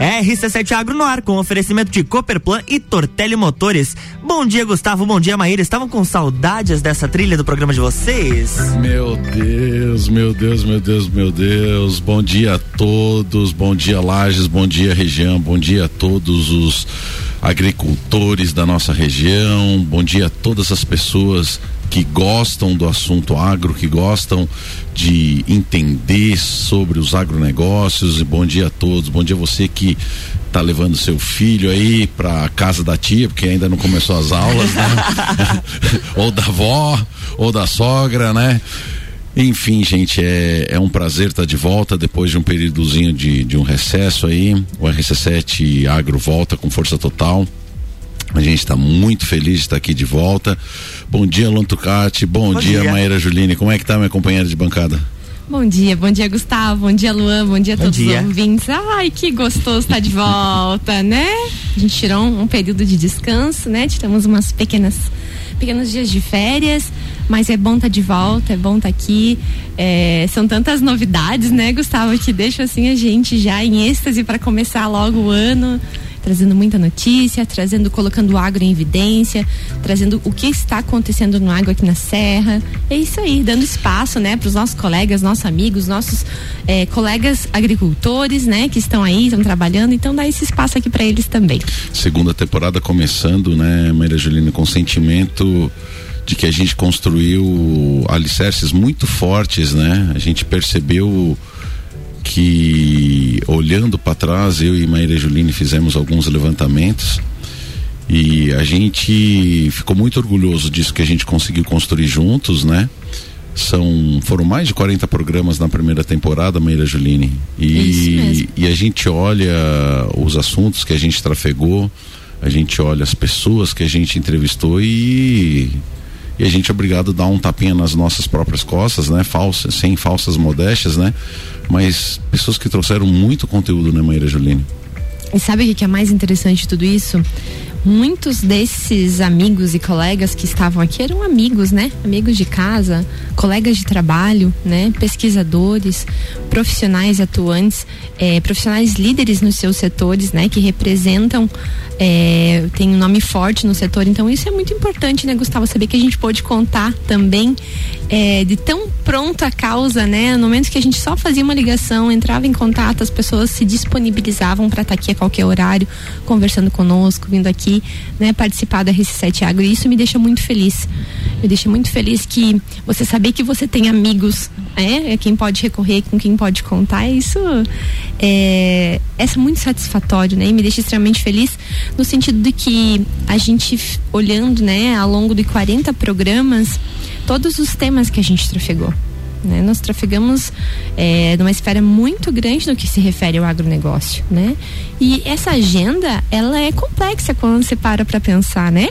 RC7 Agro no ar, com oferecimento de Cooperplan e Tortelli Motores. Bom dia, Gustavo. Bom dia, Maíra. Estavam com saudades dessa trilha do programa de vocês? Meu Deus, meu Deus, meu Deus, meu Deus. Bom dia a todos. Bom dia, Lages. Bom dia, região. Bom dia a todos os agricultores da nossa região. Bom dia a todas as pessoas que gostam do assunto agro, que gostam de entender sobre os agronegócios. E bom dia a todos. Bom dia a você que está levando seu filho aí para casa da tia, porque ainda não começou as aulas, né? ou da avó, ou da sogra, né? Enfim, gente, é, é um prazer estar de volta depois de um períodozinho de, de um recesso aí. O RC7 Agro volta com força total. A gente está muito feliz de estar aqui de volta. Bom dia, Luan Tucati. Bom, bom dia, dia, Maíra Juline. Como é que tá, minha companheira de bancada? Bom dia, bom dia, Gustavo. Bom dia, Luan. Bom dia a todos dia. os ouvintes. Ai, que gostoso estar de volta, né? A gente tirou um, um período de descanso, né? Tiramos umas pequenas pequenos dias de férias, mas é bom estar tá de volta, é bom estar tá aqui. É, são tantas novidades, né, Gustavo, que deixam assim a gente já em êxtase para começar logo o ano trazendo muita notícia, trazendo, colocando o agro em evidência, trazendo o que está acontecendo no agro aqui na Serra. É isso aí, dando espaço, né, para os nossos colegas, nossos amigos, nossos é, colegas agricultores, né, que estão aí, estão trabalhando. Então dá esse espaço aqui para eles também. Segunda temporada começando, né, Maria Julina, com sentimento de que a gente construiu alicerces muito fortes, né? A gente percebeu que olhando para trás, eu e Maíra Juline fizemos alguns levantamentos e a gente ficou muito orgulhoso disso que a gente conseguiu construir juntos, né? São, foram mais de 40 programas na primeira temporada, Meira Juline. E, e a gente olha os assuntos que a gente trafegou, a gente olha as pessoas que a gente entrevistou e e a gente é obrigado a dar um tapinha nas nossas próprias costas, né? Falsa, sem falsas modéstias, né? Mas pessoas que trouxeram muito conteúdo, né, Maíra Juline? E sabe o que é mais interessante de tudo isso? Muitos desses amigos e colegas que estavam aqui eram amigos, né? Amigos de casa, colegas de trabalho, né? Pesquisadores, profissionais atuantes, é, profissionais líderes nos seus setores, né? Que representam, é, tem um nome forte no setor. Então isso é muito importante, né, Gustavo? Saber que a gente pode contar também é, de tão pronta a causa, né? No momento que a gente só fazia uma ligação, entrava em contato, as pessoas se disponibilizavam para estar aqui a qualquer horário, conversando conosco, vindo aqui aqui, né, participar da RC7 Agro. E isso me deixa muito feliz. Me deixa muito feliz que você saber que você tem amigos, né, é quem pode recorrer, com quem pode contar. Isso é, é muito satisfatório, né? E me deixa extremamente feliz no sentido de que a gente olhando, né, ao longo de 40 programas, todos os temas que a gente trafegou. Né? Nós trafegamos é, numa esfera muito grande no que se refere ao agronegócio, né? E essa agenda, ela é complexa quando você para para pensar, né?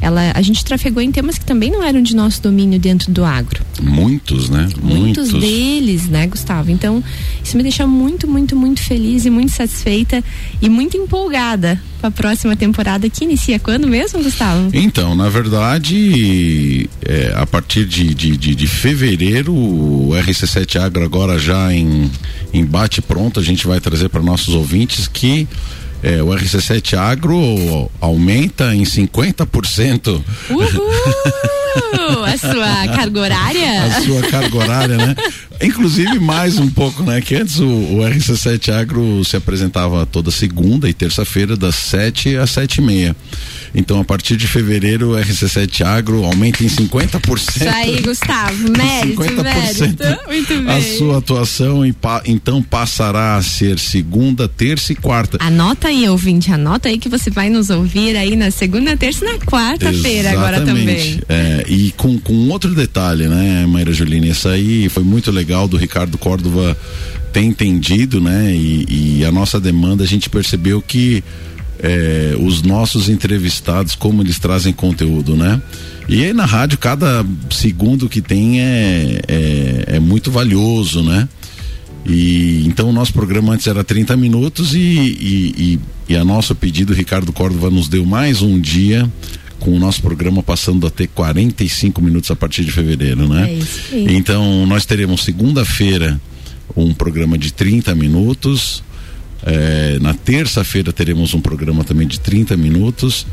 Ela, a gente trafegou em temas que também não eram de nosso domínio dentro do agro. Muitos, né? Muitos, Muitos. deles, né, Gustavo? Então, isso me deixa muito, muito, muito feliz e muito satisfeita e muito empolgada para a próxima temporada que inicia quando mesmo, Gustavo? Então, na verdade, é, a partir de, de, de, de, fevereiro, o RC7 Agro agora já em, em bate pronto, a gente vai trazer para nossos ouvintes que é, o RC7 Agro aumenta em 50%. Uhul! a sua carga horária? A sua carga horária, né? Inclusive mais um pouco, né? Que antes o, o RC7 Agro se apresentava toda segunda e terça-feira das 7 às sete e meia. Então, a partir de fevereiro, o RC7 Agro aumenta em 50%. Isso aí, Gustavo. Mérito, 50% mérito. Muito bem. A sua atuação, então, passará a ser segunda, terça e quarta. Anota aí, ouvinte, anota aí que você vai nos ouvir aí na segunda, terça e na quarta-feira agora também. É, e com, com outro detalhe, né, Maíra Julina? Isso aí foi muito legal do Ricardo Córdova ter entendido, né? E, e a nossa demanda, a gente percebeu que é, os nossos entrevistados, como eles trazem conteúdo, né? E aí na rádio, cada segundo que tem é, é, é muito valioso, né? E então o nosso programa antes era 30 minutos e, e, e, e a nosso pedido, Ricardo Córdova nos deu mais um dia com o nosso programa passando a ter 45 minutos a partir de fevereiro, né? É isso Então nós teremos segunda-feira um programa de 30 minutos, É, na terça-feira teremos um programa também de 30 minutos.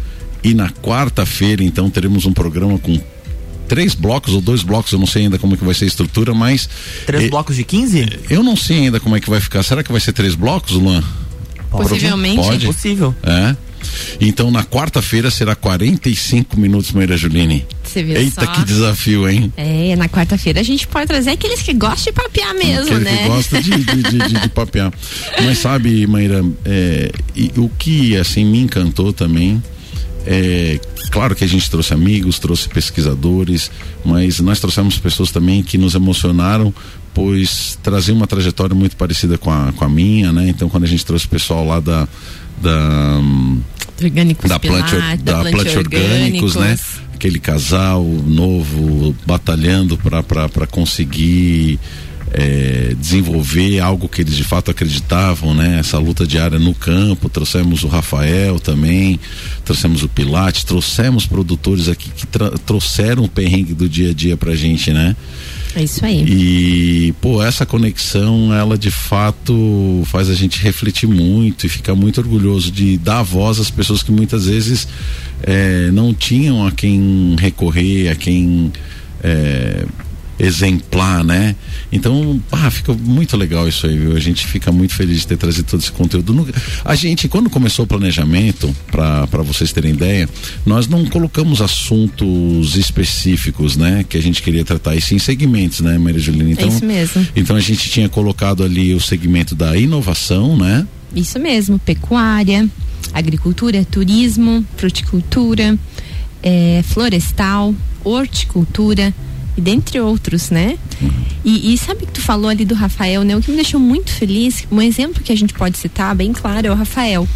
E na quarta-feira, então, teremos um programa com três blocos ou dois blocos, eu não sei ainda como é que vai ser a estrutura, mas. Três eh, blocos de 15? Eu não sei ainda como é que vai ficar. Será que vai ser três blocos, Luan? Possivelmente. Pode? É possível. É. Então na quarta-feira será 45 minutos, Maíra Juline. Você viu Eita, só? que desafio, hein? É, na quarta-feira a gente pode trazer aqueles que gostam de papear mesmo, Aquele né? que gosta de, de, de, de, de papear. Mas sabe, Maíra, é, e o que assim me encantou também é claro que a gente trouxe amigos, trouxe pesquisadores, mas nós trouxemos pessoas também que nos emocionaram, pois traziam uma trajetória muito parecida com a, com a minha, né? Então quando a gente trouxe o pessoal lá da da Orgânicos da Pilar, da Plant Orgânicos, né? Aquele casal novo batalhando para conseguir é, desenvolver algo que eles de fato acreditavam, né? Essa luta diária no campo. Trouxemos o Rafael também, trouxemos o Pilates, trouxemos produtores aqui que trouxeram o perrengue do dia a dia pra gente, né? É isso aí. E, pô, essa conexão, ela de fato faz a gente refletir muito e ficar muito orgulhoso de dar voz às pessoas que muitas vezes é, não tinham a quem recorrer, a quem é, exemplar, né? Então, ah, fica muito legal isso aí, viu? A gente fica muito feliz de ter trazido todo esse conteúdo. A gente, quando começou o planejamento, para vocês terem ideia, nós não colocamos assuntos específicos, né? Que a gente queria tratar, e sim segmentos, né, Maria Julina? Então, é isso mesmo. Então a gente tinha colocado ali o segmento da inovação, né? Isso mesmo, pecuária, agricultura, turismo, fruticultura, é, florestal, horticultura, e dentre outros, né? E, e, sabe que tu falou ali do Rafael, né? O que me deixou muito feliz, um exemplo que a gente pode citar bem claro é o Rafael,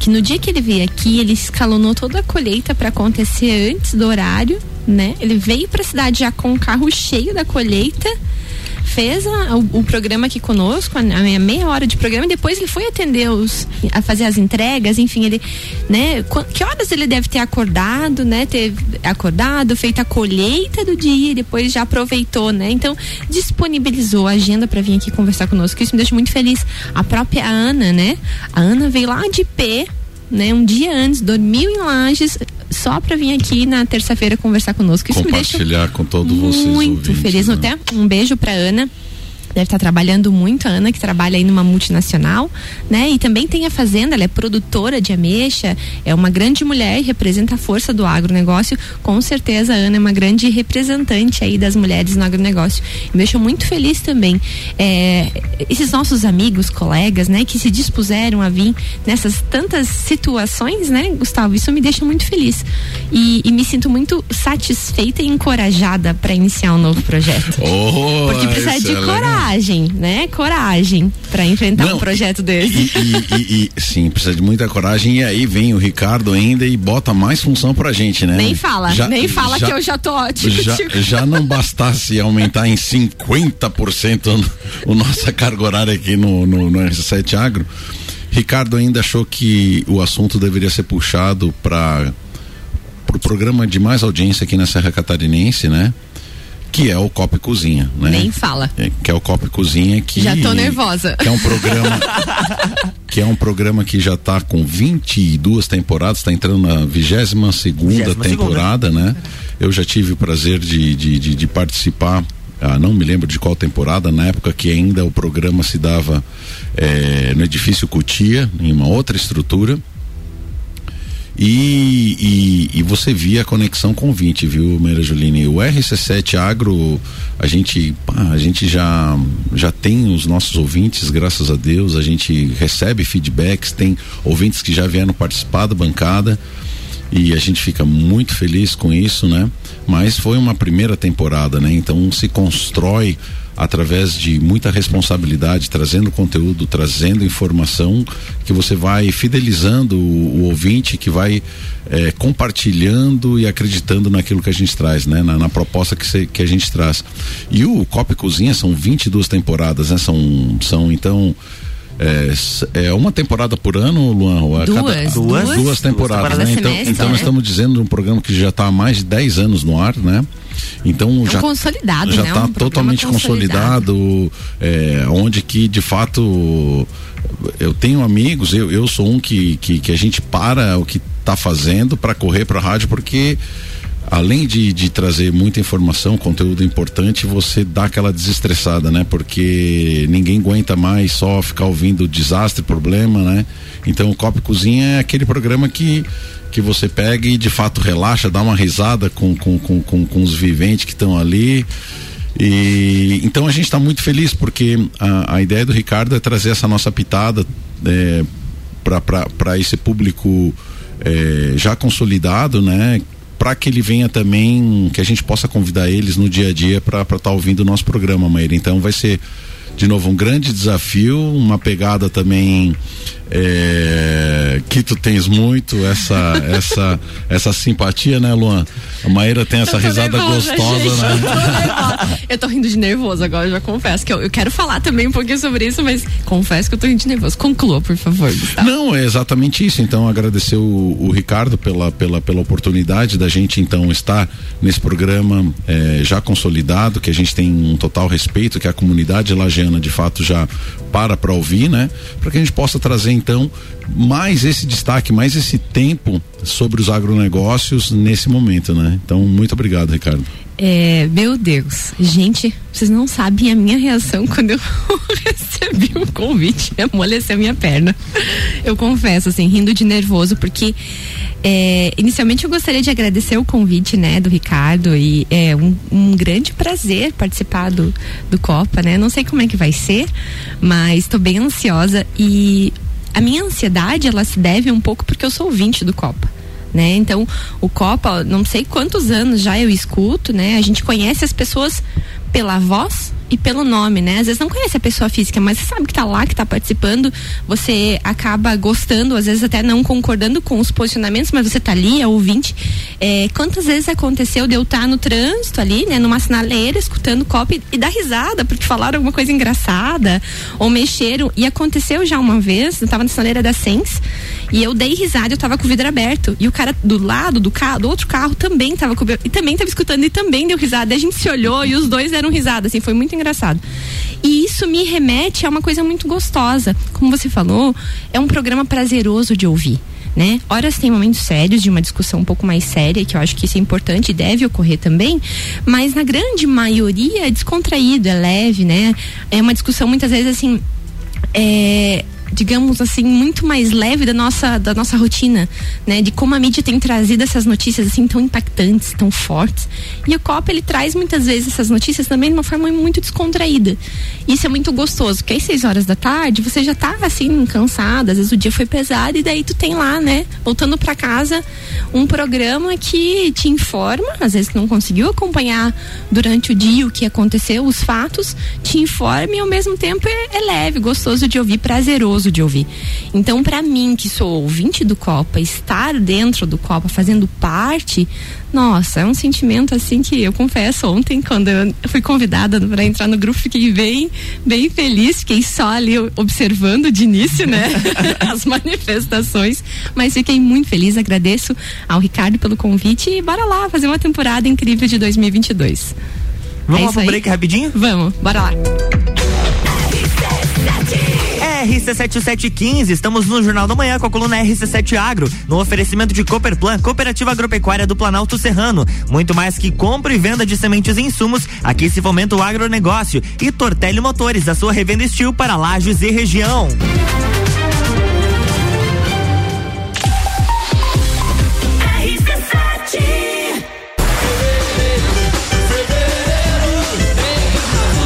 que no dia que ele veio aqui, ele escalonou toda a colheita para acontecer antes do horário, né? Ele veio para a cidade já com o carro cheio da colheita fez a, o, o, programa aqui conosco, a, a, meia hora de programa, e depois ele foi atender os, a fazer as entregas, enfim, ele, né, que horas ele deve ter acordado, né, ter acordado, feito a colheita do dia e depois já aproveitou, né, então disponibilizou a agenda para vir aqui conversar conosco, isso me deixa muito feliz. A própria Ana, né, a Ana veio lá de pé, né, um dia antes, dormiu em Lages, só para vir aqui na terça-feira conversar conosco. Isso Compartilhar com todos vocês. Muito feliz. Né? Até um beijo para Ana deve estar trabalhando muito, a Ana, que trabalha aí numa multinacional, né? E também tem a fazenda, ela é produtora de ameixa, é uma grande mulher e representa a força do agronegócio. Com certeza a Ana é uma grande representante aí das mulheres no agronegócio. Me deixou muito feliz também. É, esses nossos amigos, colegas, né, que se dispuseram a vir nessas tantas situações, né, Gustavo? Isso me deixa muito feliz. E, e me sinto muito satisfeita e encorajada para iniciar um novo projeto. Oh, Porque precisa de coragem coragem, né? Coragem para enfrentar Não, um projeto desse. E, e, e, sim, precisa de muita coragem. E aí vem o Ricardo ainda e bota mais função pra gente, né? Nem fala, já, nem fala já, que eu já tô ótimo. Já, já não bastasse aumentar em 50% o nossa carga horária aqui no, no, no R7 Agro. Ricardo ainda achou que o assunto deveria ser puxado para o pro programa de mais audiência aqui na Serra Catarinense, né? Que é o Copa e Cozinha, né? Nem fala. É, que é o Copa e Cozinha que Já tô nervosa. Que é um programa que é um programa que já está com 22 temporadas, está entrando na 22 segunda temporada, né? Eu já tive o prazer de, de, de, de participar ah, não me lembro de qual temporada, na época que ainda o programa se dava eh, no edifício Cutia, em uma outra estrutura. E, e, e, você via a conexão com o 20, viu, Meira Juline? O RC7 Agro, a gente, pá, a gente já, já tem os nossos ouvintes, graças a Deus, a gente recebe feedbacks, tem ouvintes que já vieram participar da bancada e a gente fica muito feliz com isso, né? Mas foi uma primeira temporada, né? Então se constrói através de muita responsabilidade, trazendo conteúdo, trazendo informação, que você vai fidelizando o, o ouvinte, que vai é, compartilhando e acreditando naquilo que a gente traz, né? Na, na proposta que, se, que a gente traz. E o Copa e Cozinha são 22 temporadas, né? São, são então. É, é, uma temporada por ano, Luan? Duas, cada, duas, duas, duas temporadas, duas né? Então, semestre, então né? nós estamos dizendo um programa que já está há mais de 10 anos no ar, né? Então é já consolidado, já está né? um totalmente consolidado, consolidado é, onde que de fato eu tenho amigos, eu, eu sou um que, que, que a gente para o que está fazendo para correr para a rádio porque além de, de trazer muita informação, conteúdo importante, você dá aquela desestressada, né? Porque ninguém aguenta mais só ficar ouvindo desastre, problema, né? Então o Copo Cozinha é aquele programa que que você pega e de fato relaxa, dá uma risada com, com, com, com, com os viventes que estão ali. E então a gente está muito feliz porque a, a, ideia do Ricardo é trazer essa nossa pitada é, para esse público é, já consolidado, né? Para que ele venha também, que a gente possa convidar eles no dia a dia para estar tá ouvindo o nosso programa, Maíra. Então vai ser de novo um grande desafio, uma pegada também é, que tu tens muito essa essa essa simpatia, né, Luan? A Maíra tem essa risada nervosa, gostosa, gente, né? Eu tô, rindo de nervoso agora, já confesso que eu, eu, quero falar também um pouquinho sobre isso, mas confesso que eu tô rindo de nervoso. Conclua, por favor, Gustavo. Não, é exatamente isso. Então, agradecer o, o Ricardo pela, pela, pela oportunidade da gente então estar nesse programa é, já consolidado, que a gente tem um total respeito, que a comunidade lagiana de fato já para para ouvir, né? Para que a gente possa trazer então mais esse destaque, mais esse tempo sobre os agronegócios nesse momento, né? Então, muito obrigado, Ricardo. É, meu Deus, gente, vocês não sabem a minha reação quando eu recebi o um convite, amoleceu minha perna. Eu confesso, assim, rindo de nervoso, porque é, inicialmente eu gostaria de agradecer o convite, né, do Ricardo e é um, um, grande prazer participar do, do Copa, né? Não sei como é que vai ser, mas estou bem ansiosa e a minha ansiedade ela se deve um pouco porque eu sou ouvinte do Copa. Né? Então, o Copa, não sei quantos anos já eu escuto, né? A gente conhece as pessoas pela voz e pelo nome, né? Às vezes não conhece a pessoa física, mas você sabe que tá lá, que tá participando, você acaba gostando, às vezes até não concordando com os posicionamentos, mas você tá ali, é ouvinte. É, quantas vezes aconteceu de eu estar tá no trânsito ali, né? Numa sinaleira, escutando copo e, dar risada porque falaram alguma coisa engraçada ou mexeram. E aconteceu já uma vez, eu tava na sinaleira da Sens e eu dei risada, eu tava com o vidro aberto. E o cara do lado do carro, do outro carro, também tava com e também tava escutando e também deu risada. E a gente se olhou e os dois deram risada, assim, foi muito engraçado. E isso me remete a uma coisa muito gostosa. Como você falou, é um programa prazeroso de ouvir. Né? Horas tem momentos sérios de uma discussão um pouco mais séria, que eu acho que isso é importante e deve ocorrer também, mas na grande maioria é descontraído, é leve, né? É uma discussão muitas vezes assim, é, digamos assim, muito mais leve da nossa, da nossa rotina, né? De como a mídia tem trazido essas notícias assim tão impactantes, tão fortes. E o Copa ele traz muitas vezes essas notícias também de uma forma muito descontraída. Isso é muito gostoso, porque às seis horas da tarde você já tá assim cansada, às vezes o dia foi pesado e daí tu tem lá, né, voltando para casa, um programa que te informa, às vezes não conseguiu acompanhar durante o dia o que aconteceu, os fatos, te informa e ao mesmo tempo é, é leve, gostoso de ouvir, prazeroso gostoso de ouvir. Então, para mim, que sou ouvinte do Copa, estar dentro do Copa, fazendo parte, nossa, é um sentimento assim que eu confesso ontem, quando eu fui convidada para entrar no grupo, fiquei bem, bem feliz, fiquei só ali observando de início, né, as manifestações, mas fiquei muito feliz, agradeço ao Ricardo pelo convite e bora lá fazer uma temporada incrível de 2022. Vamos é lá pro break rapidinho? Vamos, bora lá. RC7715, estamos no Jornal da Manhã com a coluna RC7 Agro, no oferecimento de Cooperplan, Cooperativa Agropecuária do Planalto Serrano. Muito mais que compra e venda de sementes e insumos, aqui se fomenta o agronegócio. E Tortelli Motores, a sua revenda estil para lajes e região.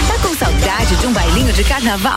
Tá com saudade de um bailinho de carnaval?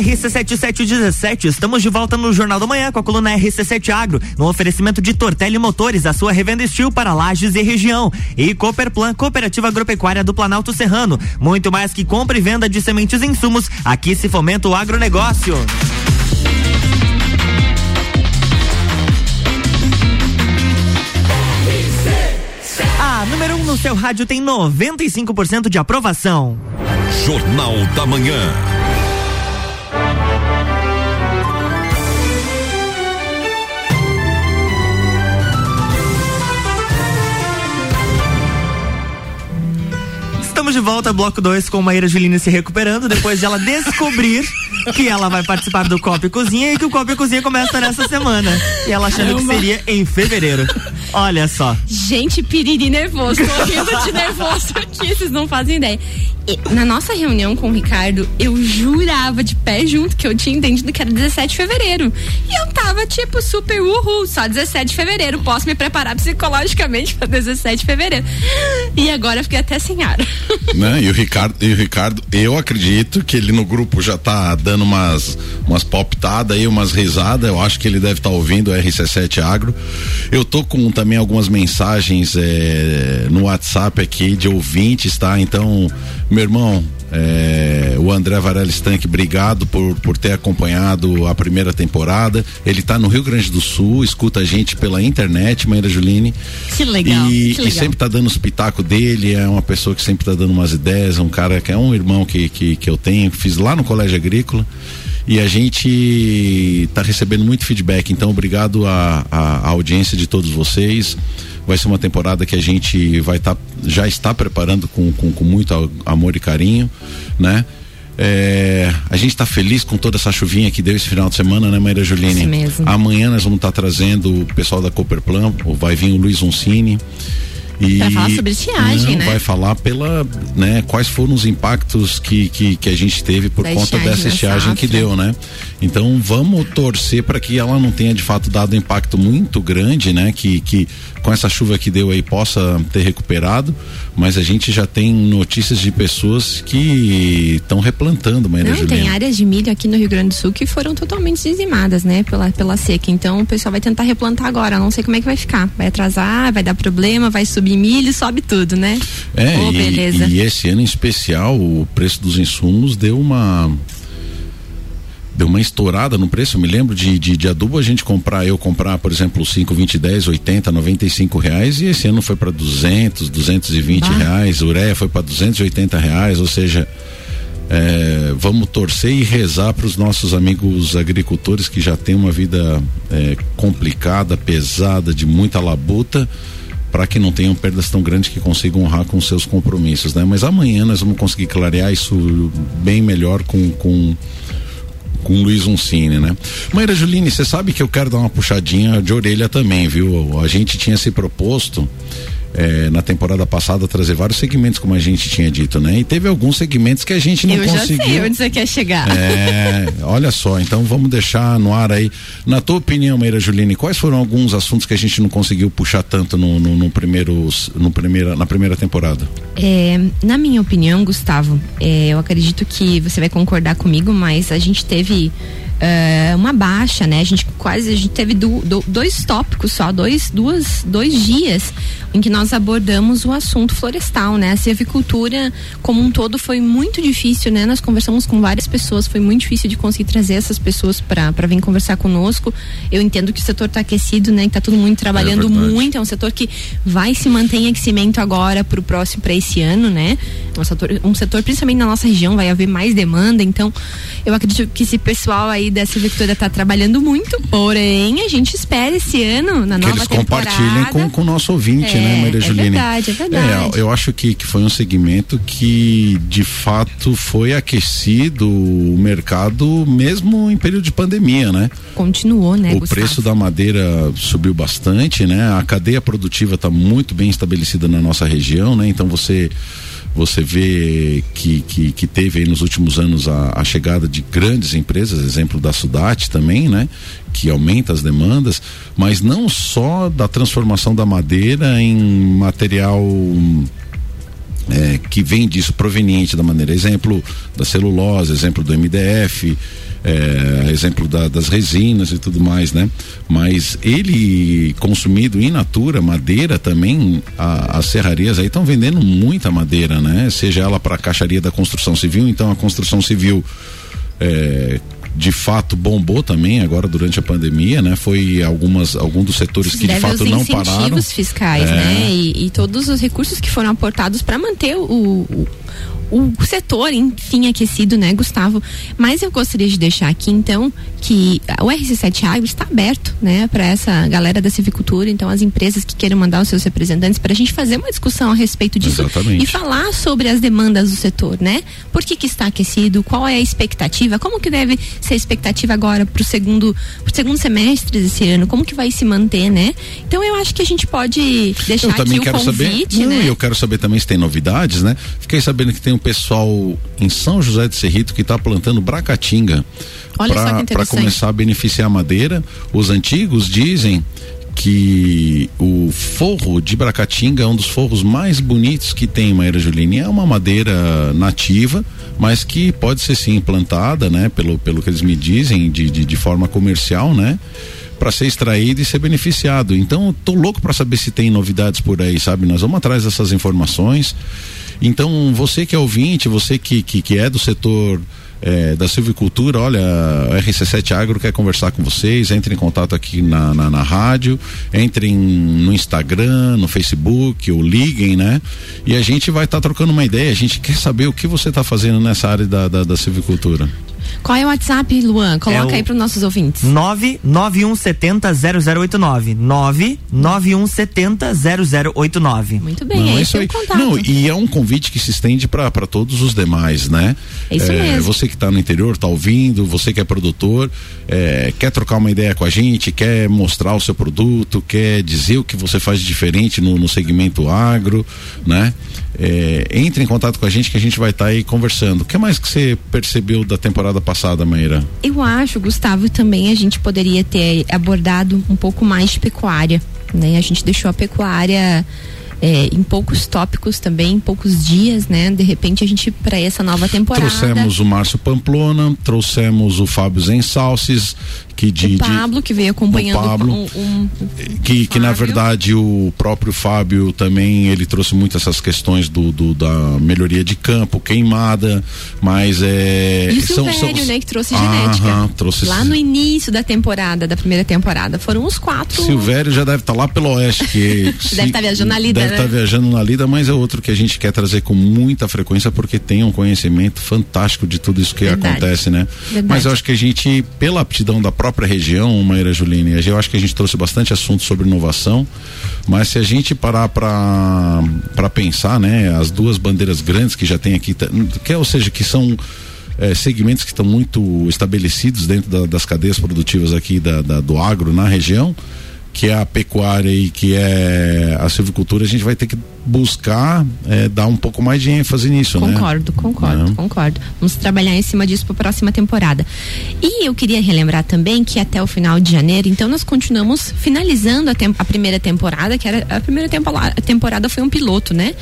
RC7717, estamos de volta no Jornal da Manhã com a coluna RC7 Agro, no oferecimento de Tortelli Motores, a sua revenda estilo para lajes e região. E Cooperplan, Cooperativa Agropecuária do Planalto Serrano. Muito mais que compra e venda de sementes e insumos, aqui se fomenta o agronegócio. A número 1 um no seu rádio tem 95% de aprovação. Jornal da Manhã. Estamos de volta, bloco 2, com Maíra Juline se recuperando, depois de ela descobrir que ela vai participar do Copa e Cozinha e que o Copa e Cozinha começa nessa semana. E ela achando que seria em fevereiro. Olha só. Gente, piriri nervoso. Tô rindo de nervoso aqui, vocês não fazem ideia. E, na nossa reunião com o Ricardo, eu jurava de pé junto que eu tinha entendido que era 17 de fevereiro. E eu tava tipo super uhul, só 17 de fevereiro. Posso me preparar psicologicamente para 17 de fevereiro. E agora eu fiquei até sem ar. Né? E o Ricardo, e o Ricardo, eu acredito que ele no grupo já tá dando umas umas palpitadas aí, umas risadas. Eu acho que ele deve estar tá ouvindo o RC7 Agro. Eu tô com também algumas mensagens é, no WhatsApp aqui de ouvintes, tá? Então, meu irmão, é, o André Varela Stank, obrigado por, por ter acompanhado a primeira temporada. Ele está no Rio Grande do Sul, escuta a gente pela internet, Maíra Juline. Que legal. E, que legal. e sempre está dando os pitacos dele, é uma pessoa que sempre está dando umas ideias, um cara que é um irmão que, que, que eu tenho, fiz lá no Colégio Agrícola e a gente está recebendo muito feedback. Então, obrigado à audiência de todos vocês. Vai ser uma temporada que a gente vai estar, tá, já está preparando com, com, com muito amor e carinho, né? É, a gente está feliz com toda essa chuvinha que deu esse final de semana, né, Maíra Juline? Isso mesmo. Amanhã nós vamos estar tá trazendo o pessoal da Cooperplan, vai vir o Luiz Uncini. E vai falar sobre estiagem, não, né? Vai falar pela, né, quais foram os impactos que, que, que a gente teve por da conta dessa estiagem que deu, né? Então vamos torcer para que ela não tenha de fato dado um impacto muito grande, né? Que, que com essa chuva que deu aí possa ter recuperado, mas a gente já tem notícias de pessoas que estão replantando, Maria Não, tem áreas de milho aqui no Rio Grande do Sul que foram totalmente dizimadas, né, pela, pela seca. Então o pessoal vai tentar replantar agora, não sei como é que vai ficar. Vai atrasar, vai dar problema, vai subir milho, sobe tudo, né? É, oh, e, beleza. e esse ano em especial o preço dos insumos deu uma deu uma estourada no preço. Eu me lembro de, de, de, adubo a gente comprar, eu comprar, por exemplo, 5, 20, 10, 80, 95 reais e esse ano foi para 200, 220 bah. reais. Ureia foi para 280 reais, ou seja, é, vamos torcer e rezar para os nossos amigos agricultores que já têm uma vida é, complicada, pesada, de muita labuta para que não tenham perdas tão grandes que consigam honrar com seus compromissos, né? Mas amanhã nós vamos conseguir clarear isso bem melhor com, com com Luiz Uncini, né? Maíra Juline, você sabe que eu quero dar uma puxadinha de orelha também, viu? A gente tinha se proposto é, na temporada passada trazer vários segmentos, como a gente tinha dito, né? E teve alguns segmentos que a gente não Eu conseguiu. Eu já sei onde você quer chegar. É, olha só, então vamos deixar no ar aí. Na tua opinião, Meira Juline, quais foram alguns assuntos que a gente não conseguiu puxar tanto no, no, no primeiro, no primeira, na primeira temporada? É, na minha opinião, Gustavo, é, eu acredito que você vai concordar comigo, mas a gente teve uh, uma baixa, né? A gente quase a gente teve do, do, dois tópicos só, dois, duas, dois dias em que nós abordamos o assunto florestal, né? A silvicultura como um todo foi muito difícil, né? Nós conversamos com várias pessoas, foi muito difícil de conseguir trazer essas pessoas para vir conversar conosco. Eu entendo que o setor está aquecido, né? Que tá todo mundo trabalhando é muito, é um setor que vai se manter em aquecimento agora para o próximo, para esse ano, né? Um setor, um setor, principalmente na nossa região, vai haver mais demanda, então eu acredito que esse pessoal aí da Silvicultura está trabalhando muito, porém a gente espera esse ano, na que nova eles temporada. compartilhem com, com o nosso ouvinte, É, né, Maria é Juline? verdade, é verdade. É, eu acho que, que foi um segmento que de fato foi aquecido o mercado mesmo em período de pandemia, né? Continuou, né, o Gustavo? preço da madeira subiu bastante, né? A cadeia produtiva está muito bem estabelecida na nossa região, né? Então você você vê que, que, que teve nos últimos anos a, a chegada de grandes empresas, exemplo da Sudate também, né? Que aumenta as demandas, mas não só da transformação da madeira em material é, que vem disso proveniente da maneira, exemplo da celulose, exemplo do MDF, é, exemplo da- das resinas e tudo mais, né? Mas ele consumido in natura, madeira também, a- as serrarias aí estão vendendo muita madeira, né? Seja ela para a caixaria da construção civil, então a construção civil é, de fato bombou também agora durante a pandemia, né? Foi algumas algum dos setores que de fato não incentivos pararam. fiscais, É. né? E, e todos os recursos que foram aportados para manter o, o, o setor, enfim, aquecido, né, Gustavo? Mas eu gostaria de deixar aqui, então, que o RC7 Agro está aberto, né, para essa galera da civicultura, então as empresas que queiram mandar os seus representantes para a gente fazer uma discussão a respeito disso Exatamente. e falar sobre as demandas do setor, né? Por que, que está aquecido? Qual é a expectativa? Como que deve ser a expectativa agora para o segundo, pro segundo semestre desse ano? Como que vai se manter, né? Então eu acho que a gente pode deixar Eu também aqui o quero saber. convite, Não, né? eu quero saber também se tem novidades, né? Fiquei sabendo que tem um pessoal em São José de Cerrito que está plantando bracatinga para começar a beneficiar a madeira. Os antigos dizem que o forro de bracatinga é um dos forros mais bonitos que tem, Maíra Juline. É uma madeira nativa, mas que pode ser sim plantada, né? Pelo, pelo que eles me dizem, de, de, de forma comercial, né? para ser extraído e ser beneficiado. Então, tô louco para saber se tem novidades por aí, sabe? Nós vamos atrás dessas informações. Então, você que é ouvinte, você que, que, que é do setor eh, da silvicultura, olha, a RC7 Agro quer conversar com vocês, entre em contato aqui na, na, na rádio, entrem no Instagram, no Facebook, ou liguem, né? E a gente vai estar trocando uma ideia, a gente quer saber o que você está fazendo nessa área da, da, da silvicultura. Qual é o WhatsApp, Luan? Coloca É aí para os nossos ouvintes. 991700089. 991700089. Muito bem, Não, é é isso é aí. contato. Não, e é um convite que se estende para todos os demais, né? É isso mesmo. Você que está no interior, está ouvindo, você que é produtor, é, quer trocar uma ideia com a gente, quer mostrar o seu produto, quer dizer o que você faz de diferente no, no segmento agro, né? É, entre em contato com a gente que a gente vai estar aí conversando. O que mais que você percebeu da temporada passada, Maíra? Eu acho, Gustavo, também a gente poderia ter abordado um pouco mais de pecuária, né? A gente deixou a pecuária é, em poucos tópicos também, em poucos dias, né? De repente a gente para essa nova temporada. Trouxemos o Márcio Pamplona, trouxemos o Fábio Zensalces, que de, o Pablo que veio acompanhando o Pablo, um, um- que, que na verdade o próprio Fábio também ele trouxe muito essas questões do, do- da melhoria de campo, queimada, mas é E o Silvério, né, que trouxe genética. Aham, trouxe Lá no início da temporada, da primeira temporada. Foram os quatro. Silvério já deve estar lá pelo oeste que se- Deve tá viajando na lida, deve né? estar viajando na lida, mas é outro que a gente quer trazer com muita frequência porque tem um conhecimento fantástico de tudo isso que Verdade. acontece, né? Verdade. Mas eu acho que a gente, pela aptidão da própria região, Maíra Juline, eu acho que a gente trouxe bastante assunto sobre inovação, mas se a gente parar para pensar, né, as duas bandeiras grandes que já tem aqui, tá- que é, ou seja, que são eh, segmentos que estão muito estabelecidos dentro da- das cadeias produtivas aqui da, da- do agro na região, que é a pecuária e que é a silvicultura, a gente vai ter que buscar eh, dar um pouco mais de ênfase nisso, né? Concordo, concordo, Né? concordo. Vamos trabalhar em cima disso para a próxima temporada. E eu queria relembrar também que até o final de janeiro, então nós continuamos finalizando a, a primeira temporada, que era a primeira temporada, a temporada foi um piloto, né?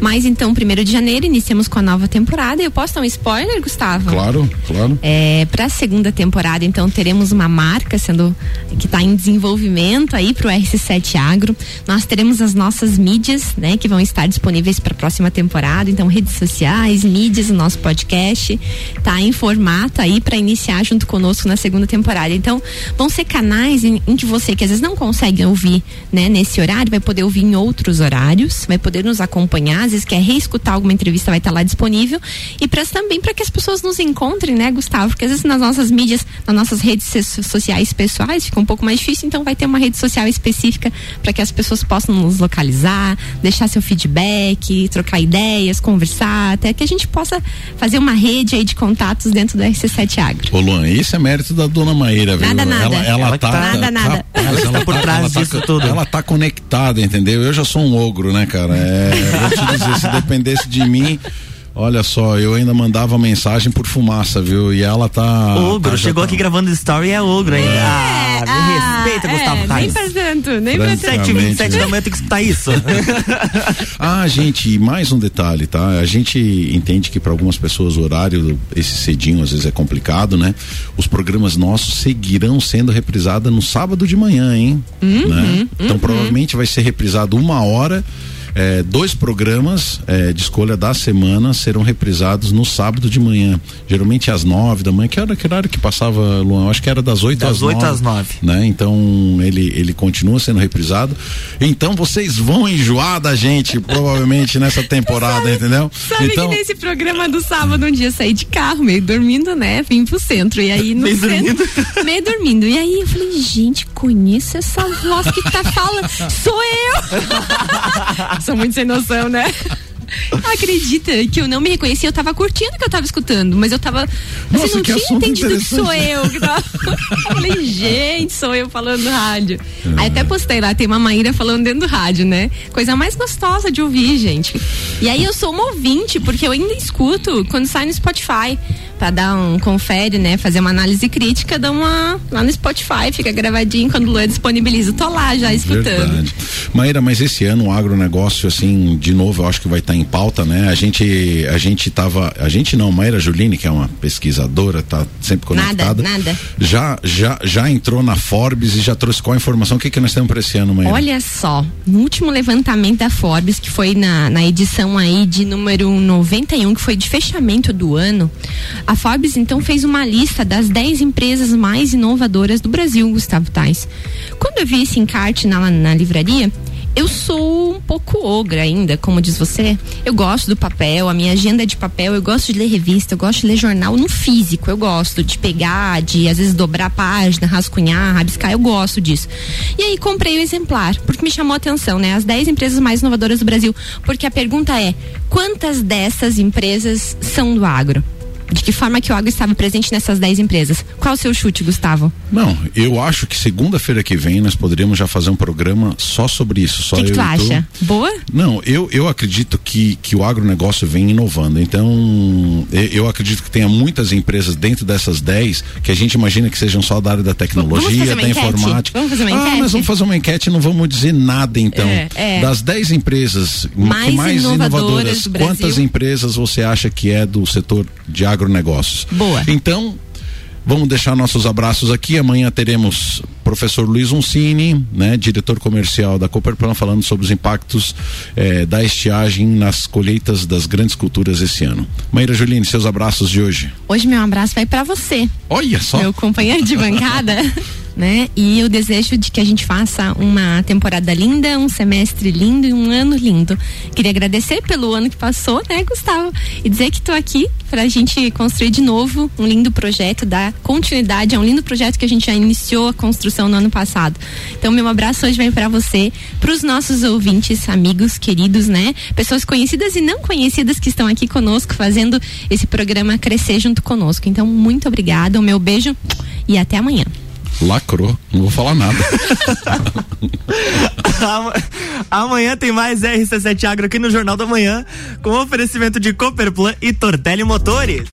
Mas então, primeiro de janeiro, iniciamos com a nova temporada. E eu posso dar um spoiler, Gustavo? Claro, claro. É, para a segunda temporada, então, teremos uma marca sendo que está em desenvolvimento atento aí pro RC7 Agro. Nós teremos as nossas mídias, né, que vão estar disponíveis para a próxima temporada. Então, redes sociais, mídias, o nosso podcast tá em formato aí para iniciar junto conosco na segunda temporada. Então, vão ser canais em, em, que você que às vezes não consegue ouvir, né, nesse horário, vai poder ouvir em outros horários, vai poder nos acompanhar, às vezes quer reescutar alguma entrevista, vai estar tá lá disponível. E para também para que as pessoas nos encontrem, né, Gustavo? Porque às vezes nas nossas mídias, nas nossas redes sociais pessoais fica um pouco mais difícil, então vai ter uma rede social específica para que as pessoas possam nos localizar, deixar seu feedback, trocar ideias, conversar, até que a gente possa fazer uma rede aí de contatos dentro do RC7 Agro. Ô Luan, isso é mérito da dona Maíra, viu? Nada, nada. Ela, ela, ela tá, nada, nada. Rapaz, ela tá por trás ela tá disso tá, tudo. Ela tá conectada, entendeu? Eu já sou um ogro, né, cara? É, vou te dizer, se dependesse de mim, Olha só, eu ainda mandava mensagem por fumaça, viu? E ela tá. Ogro, tá, chegou tá... aqui gravando story e é ogro ainda. É, ah, me ah, respeita, é, Gustavo Tais. Nem pra tanto, nem pra tanto. 7 27 da manhã tem que escutar isso. ah, gente, mais um detalhe, tá? A gente entende que para algumas pessoas o horário, esse cedinho, às vezes é complicado, né? Os programas nossos seguirão sendo reprisados no sábado de manhã, hein? Uhum, né? Então uhum. provavelmente vai ser reprisado uma hora é, dois programas é, de escolha da semana serão reprisados no sábado de manhã, geralmente às nove da manhã, que era que horário que passava, Luan? Acho que era das oito às nove. Das oito às nove. Né? Então ele, ele continua sendo reprisado. Então vocês vão enjoar da gente, provavelmente, nessa temporada, sabe, entendeu? Sabe então... que nesse programa do sábado, um dia saí de carro, meio dormindo, né? Vim pro centro. E aí no meio centro, dormindo. meio dormindo. E aí eu falei, gente, conheço essa voz que tá falando. Sou eu! são muito sem noção, né? Acredita que eu não me reconhecia, eu tava curtindo o que eu tava escutando, mas eu tava. Assim, Nossa, não tinha entendido que sou eu. Que tava... eu falei, gente, sou eu falando no rádio. É. Aí até postei lá, tem uma Maíra falando dentro do rádio, né? Coisa mais gostosa de ouvir, gente. E aí eu sou uma ouvinte, porque eu ainda escuto quando sai no Spotify para dar um confere, né? Fazer uma análise crítica, dá uma lá no Spotify, fica gravadinho quando o Luan disponibiliza. Tô lá já escutando. Verdade. Maíra, mas esse ano o agronegócio, assim, de novo, eu acho que vai estar tá em pauta, né? A gente, a gente tava, a gente não, Maíra Juline, que é uma pesquisadora, tá sempre conectada. Nada, nada. Já, já, já entrou na Forbes e já trouxe qual a informação? O que que nós temos para esse ano, Maíra? Olha só, no último levantamento da Forbes, que foi na, na edição aí de número 91, que foi de fechamento do ano, a Forbes então fez uma lista das 10 empresas mais inovadoras do Brasil, Gustavo Tais. Quando eu vi esse encarte na, na livraria, eu sou um pouco ogra ainda, como diz você. Eu gosto do papel, a minha agenda é de papel, eu gosto de ler revista, eu gosto de ler jornal no físico, eu gosto de pegar, de às vezes dobrar a página, rascunhar, rabiscar, eu gosto disso. E aí comprei o exemplar, porque me chamou a atenção, né? As 10 empresas mais inovadoras do Brasil. Porque a pergunta é: quantas dessas empresas são do agro? De que forma que o agro estava presente nessas 10 empresas? Qual o seu chute, Gustavo? Não, eu acho que segunda-feira que vem nós poderíamos já fazer um programa só sobre isso. O que, que tu acha? Tô... Boa? Não, eu, eu acredito que, que o agronegócio vem inovando. Então, eu acredito que tenha muitas empresas dentro dessas 10 que a gente imagina que sejam só da área da tecnologia, da informática. Vamos fazer uma enquete? Ah, nós vamos fazer uma enquete e não vamos dizer nada então. É, é. Das 10 empresas mais, mais inovadoras, inovadoras quantas empresas você acha que é do setor de agro agronegócios. Boa. Então, Vamos deixar nossos abraços aqui. Amanhã teremos professor Luiz Uncini, né, diretor comercial da Cooperplan, falando sobre os impactos eh, da estiagem nas colheitas das grandes culturas esse ano. Maíra Juline, seus abraços de hoje. Hoje meu abraço vai para você. Olha só. Meu companheiro de bancada. né? E o desejo de que a gente faça uma temporada linda, um semestre lindo e um ano lindo. Queria agradecer pelo ano que passou, né, Gustavo? E dizer que estou aqui para a gente construir de novo um lindo projeto, dar continuidade a um lindo projeto que a gente já iniciou a construção no ano passado. Então, meu abraço hoje vai para você, para os nossos ouvintes, amigos, queridos, né? Pessoas conhecidas e não conhecidas que estão aqui conosco fazendo esse programa crescer junto conosco. Então, muito obrigada, o meu beijo e até amanhã. Lacrou, não vou falar nada. Amanhã tem mais RC7 Agro aqui no Jornal da Manhã, com oferecimento de Cooperplan e Tortelli Motores.